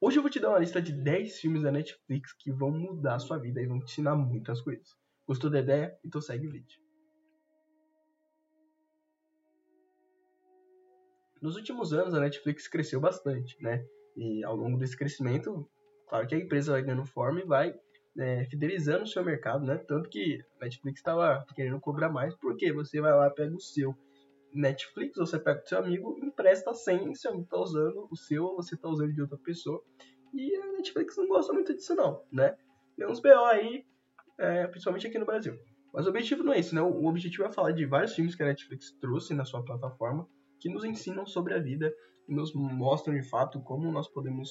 Hoje eu vou te dar uma lista de 10 filmes da Netflix que vão mudar a sua vida e vão te ensinar muitas coisas. Gostou da ideia? Então segue o vídeo. Nos últimos anos a Netflix cresceu bastante, né? E ao longo desse crescimento, claro que a empresa vai ganhando forma e vai é, fidelizando o seu mercado, né? Tanto que a Netflix estava querendo cobrar mais, porque você vai lá, pega o seu Netflix, você pega o seu amigo, empresta sem, seu amigo tá usando o seu, ou você tá usando de outra pessoa. E a Netflix não gosta muito disso não, né? Tem uns BO aí, é, principalmente aqui no Brasil. Mas o objetivo não é isso, né? O objetivo é falar de vários filmes que a Netflix trouxe na sua plataforma, que nos ensinam sobre a vida e nos mostram de fato como nós podemos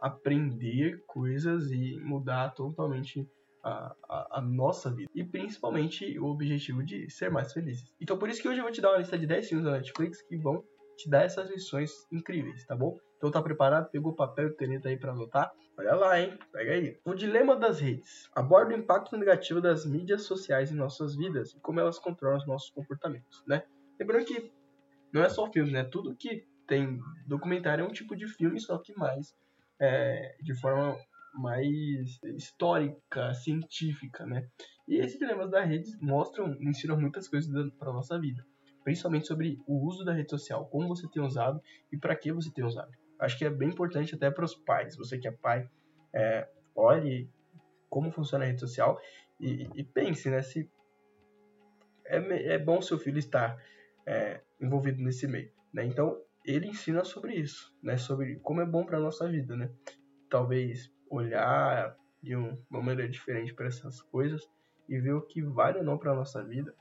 aprender coisas e mudar totalmente a, a, a, nossa vida. E principalmente o objetivo de ser mais felizes. Então por isso que hoje eu vou te dar uma lista de 10 filmes da Netflix que vão te dar essas lições incríveis, tá bom? Então tá preparado? Pegou papel e caneta aí para anotar? Olha lá, hein? Pega aí. O dilema das redes. Aborda o impacto negativo das mídias sociais em nossas vidas e como elas controlam os nossos comportamentos, né? Lembrando que não é só filme, né? Tudo que tem documentário é um tipo de filme, só que mais é, de forma mais histórica, científica, né? E esses dilemas da rede mostram, ensinam muitas coisas para nossa vida, principalmente sobre o uso da rede social, como você tem usado e para que você tem usado. Acho que é bem importante até para os pais, você que é pai, é, olhe como funciona a rede social e, e pense, né? Se é, é bom seu filho estar é, envolvido nesse meio, né? Então ele ensina sobre isso, né? Sobre como é bom para nossa vida, né? Talvez olhar de uma maneira diferente para essas coisas e ver o que vale ou não para nossa vida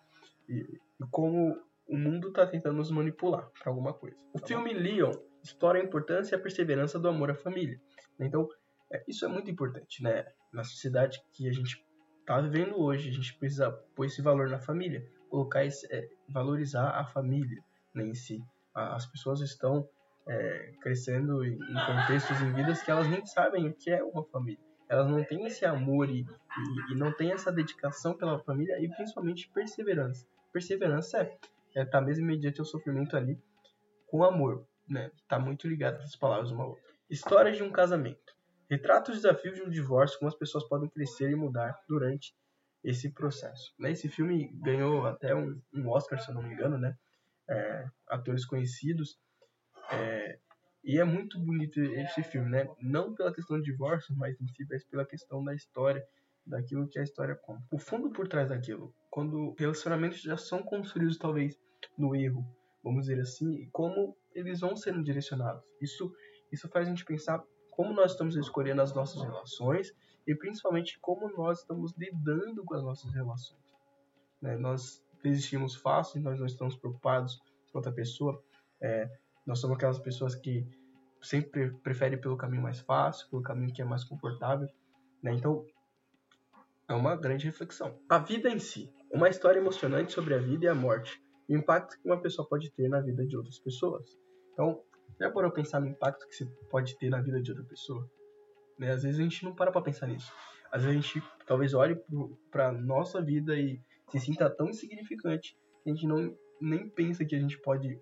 e, e, como o mundo está tentando nos manipular para alguma coisa. O tá filme bom? Leon explora a importância e a perseverança do amor à família. Então, é, isso é muito importante, né? Na sociedade que a gente está vivendo hoje, a gente precisa pôr esse valor na família, colocar esse, é, valorizar a família né, em si as pessoas estão é, crescendo em contextos em vidas que elas nem sabem o que é uma família. Elas não têm esse amor e, e, e não têm essa dedicação pela família e principalmente perseverança. Perseverança é estar é tá mesmo mediante o sofrimento ali com amor, né? Tá muito ligado essas palavras uma outra. História de um casamento. Retrata os desafios de um divórcio, como as pessoas podem crescer e mudar durante esse processo. Né? Esse filme ganhou até um, um Oscar, se eu não me engano, né? é, atores conhecidos. É, e é muito bonito esse filme, né? Não pela questão do divórcio, mas em si, mas pela questão da história, daquilo que a história conta. O fundo por trás daquilo, quando relacionamentos já são construídos talvez no erro, vamos dizer assim, como eles vão sendo direcionados. Isso, isso faz a gente pensar como nós estamos escolhendo as nossas relações e principalmente como nós estamos lidando com as nossas relações. Né? Nós desistimos fácil, nós não estamos preocupados com outra pessoa. É, nós somos aquelas pessoas que sempre preferem pelo caminho mais fácil, pelo caminho que é mais confortável. Né? Então, é uma grande reflexão. A vida em si, uma história emocionante sobre a vida e a morte, o impacto que uma pessoa pode ter na vida de outras pessoas. Então, já parou pensar no impacto que você pode ter na vida de outra pessoa? Né? Às vezes a gente não para para pensar nisso. Às vezes a gente talvez olhe para nossa vida e se sinta tão insignificante que a gente não nem pensa que a gente pode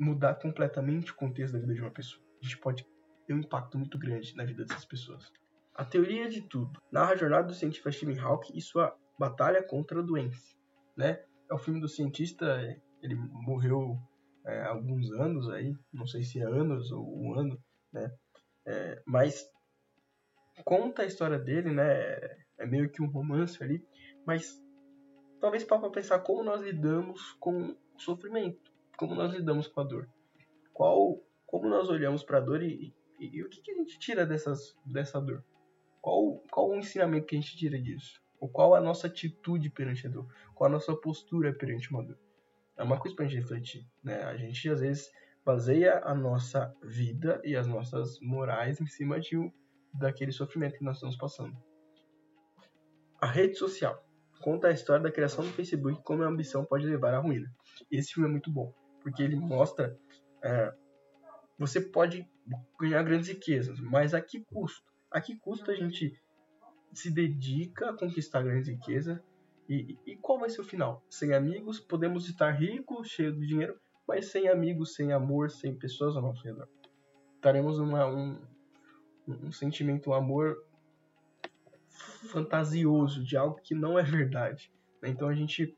mudar completamente o contexto da vida de uma pessoa. A gente pode ter um impacto muito grande na vida dessas pessoas. A Teoria de Tudo narra a jornada do cientista Stephen Hawking e sua batalha contra a doença. Né? É o filme do cientista, ele morreu é, alguns anos aí, não sei se é anos ou um ano, né? É, mas conta a história dele, né? É meio que um romance ali, mas talvez para pensar como nós lidamos com o sofrimento, como nós lidamos com a dor. Qual, como nós olhamos para a dor e, e, e, o que, que, a gente tira dessas, dessa dor? Qual, qual o ensinamento que a gente tira disso? Ou qual a nossa atitude perante a dor? Qual a nossa postura perante uma dor? É uma coisa para a gente refletir. Né? A gente às vezes baseia a nossa vida e as nossas morais em cima de um, daquele sofrimento que nós estamos passando. A rede social conta a história da criação do Facebook e como a ambição pode levar à ruína. Esse filme é muito bom, porque ele mostra é, você pode ganhar grandes riquezas, mas a que custo? A que custo a gente se dedica a conquistar grandes riquezas? E, e qual vai ser o final? Sem amigos, podemos estar ricos, cheios de dinheiro, mas sem amigos, sem amor, sem pessoas ao nosso redor. Estaremos um, um sentimento, um amor fantasioso de algo que não é verdade. Né? Então a gente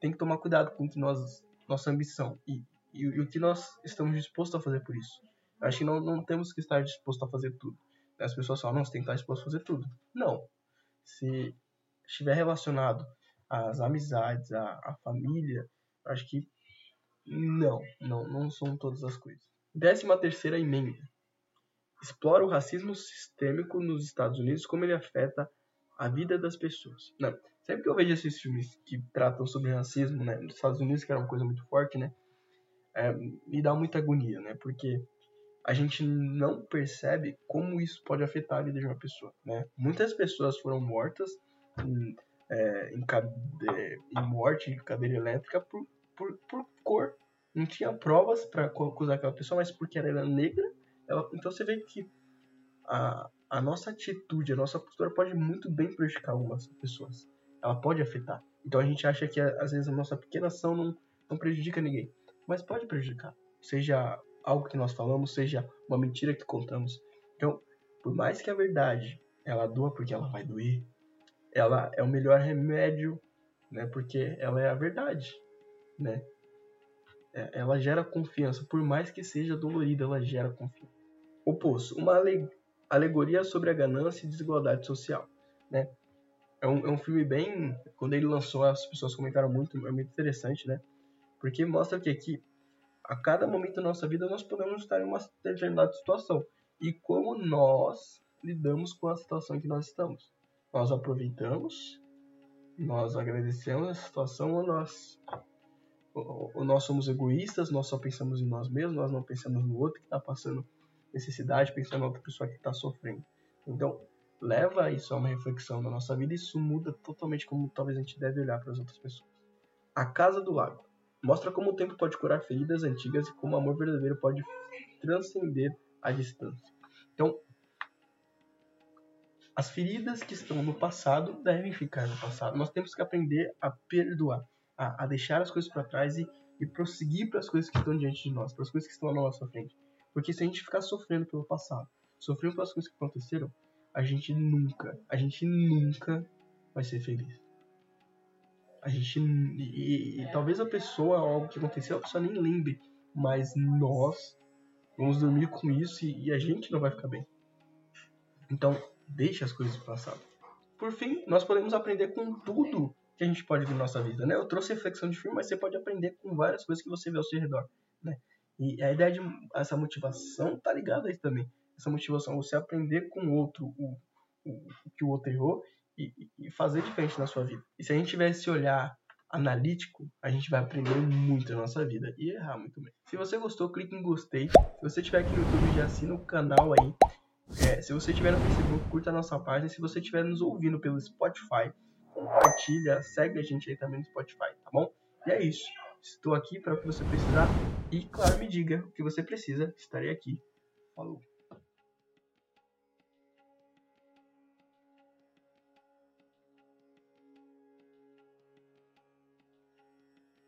tem que tomar cuidado com que nós, nossa ambição e, e, e, o que nós estamos dispostos a fazer por isso. Eu acho que não, não temos que estar dispostos a fazer tudo. As pessoas falam, não, você tem que estar disposto a fazer tudo. Não. Se estiver relacionado às amizades, à, à família, acho que não, não, não são todas as coisas. Décima terceira emenda. Explora o racismo sistêmico nos Estados Unidos, como ele afeta a vida das pessoas. Não, sempre que eu vejo esses filmes que tratam sobre racismo, né, nos Estados Unidos, que era uma coisa muito forte, né, é, me dá muita agonia, né, porque a gente não percebe como isso pode afetar a vida de uma pessoa, né. Muitas pessoas foram mortas em, é, em, cade... em morte em cadeira elétrica por, por, por cor. Não tinha provas para acusar aquela pessoa, mas porque ela era negra, ela... então você vê que a, a nossa atitude, a nossa postura pode muito bem prejudicar algumas pessoas. Ela pode afetar. Então a gente acha que às vezes a nossa pequena ação não, não prejudica ninguém. Mas pode prejudicar. Seja algo que nós falamos, seja uma mentira que contamos. Então, por mais que a verdade ela doa porque ela vai doer, ela é o melhor remédio, né? Porque ela é a verdade, né? É, ela gera confiança, por mais que seja dolorida, ela gera confiança. Oposto, uma alegoria sobre a ganância e desigualdade social, né? É um, é um filme bem, quando ele lançou, as pessoas comentaram muito, é muito interessante, né? Porque mostra que aqui, a cada momento da nossa vida, nós podemos estar em uma determinada situação e como nós lidamos com a situação que nós estamos. Nós aproveitamos, nós agradecemos a situação ou nós ou nós somos egoístas, nós só pensamos em nós mesmos, nós não pensamos no outro que está passando necessidade, pensando na outra pessoa que está sofrendo. Então, leva isso a uma reflexão da nossa vida e isso muda totalmente como talvez a gente deve olhar para as outras pessoas. A Casa do Lago mostra como o tempo pode curar feridas antigas e como o amor verdadeiro pode transcender a distância. Então, as feridas que estão no passado devem ficar no passado. Nós temos que aprender a perdoar, a, a deixar as coisas para trás e, e prosseguir para as coisas que estão diante de nós, para as coisas que estão à nossa frente. Porque se a gente ficar sofrendo pelo passado, sofrendo pelas coisas que aconteceram, a gente nunca, a gente nunca vai ser feliz. A gente. E, e, talvez a pessoa, algo que aconteceu, a pessoa nem lembre. Mas nós vamos dormir com isso e, e a gente não vai ficar bem. Então, deixe as coisas do passado. Por fim, nós podemos aprender com tudo que a gente pode ver na nossa vida, né? Eu trouxe reflexão de filme, mas você pode aprender com várias coisas que você vê ao seu redor, né? E a ideia de essa motivação tá ligada a isso também. Essa motivação, você aprender com o outro o, o, o que o outro errou e, e, fazer diferente na sua vida. E se a gente tiver esse olhar analítico, a gente vai aprender muito na nossa vida e errar muito bem. Se você gostou, clique em gostei. Se você estiver aqui no YouTube, já assina o canal aí. É, se você estiver no Facebook, curta a nossa página. Se você estiver nos ouvindo pelo Spotify, compartilha, segue a gente aí também no Spotify, tá bom? E é isso. Estou aqui para o que você precisar. E, claro, me diga o que você precisa. Estarei aqui. Falou.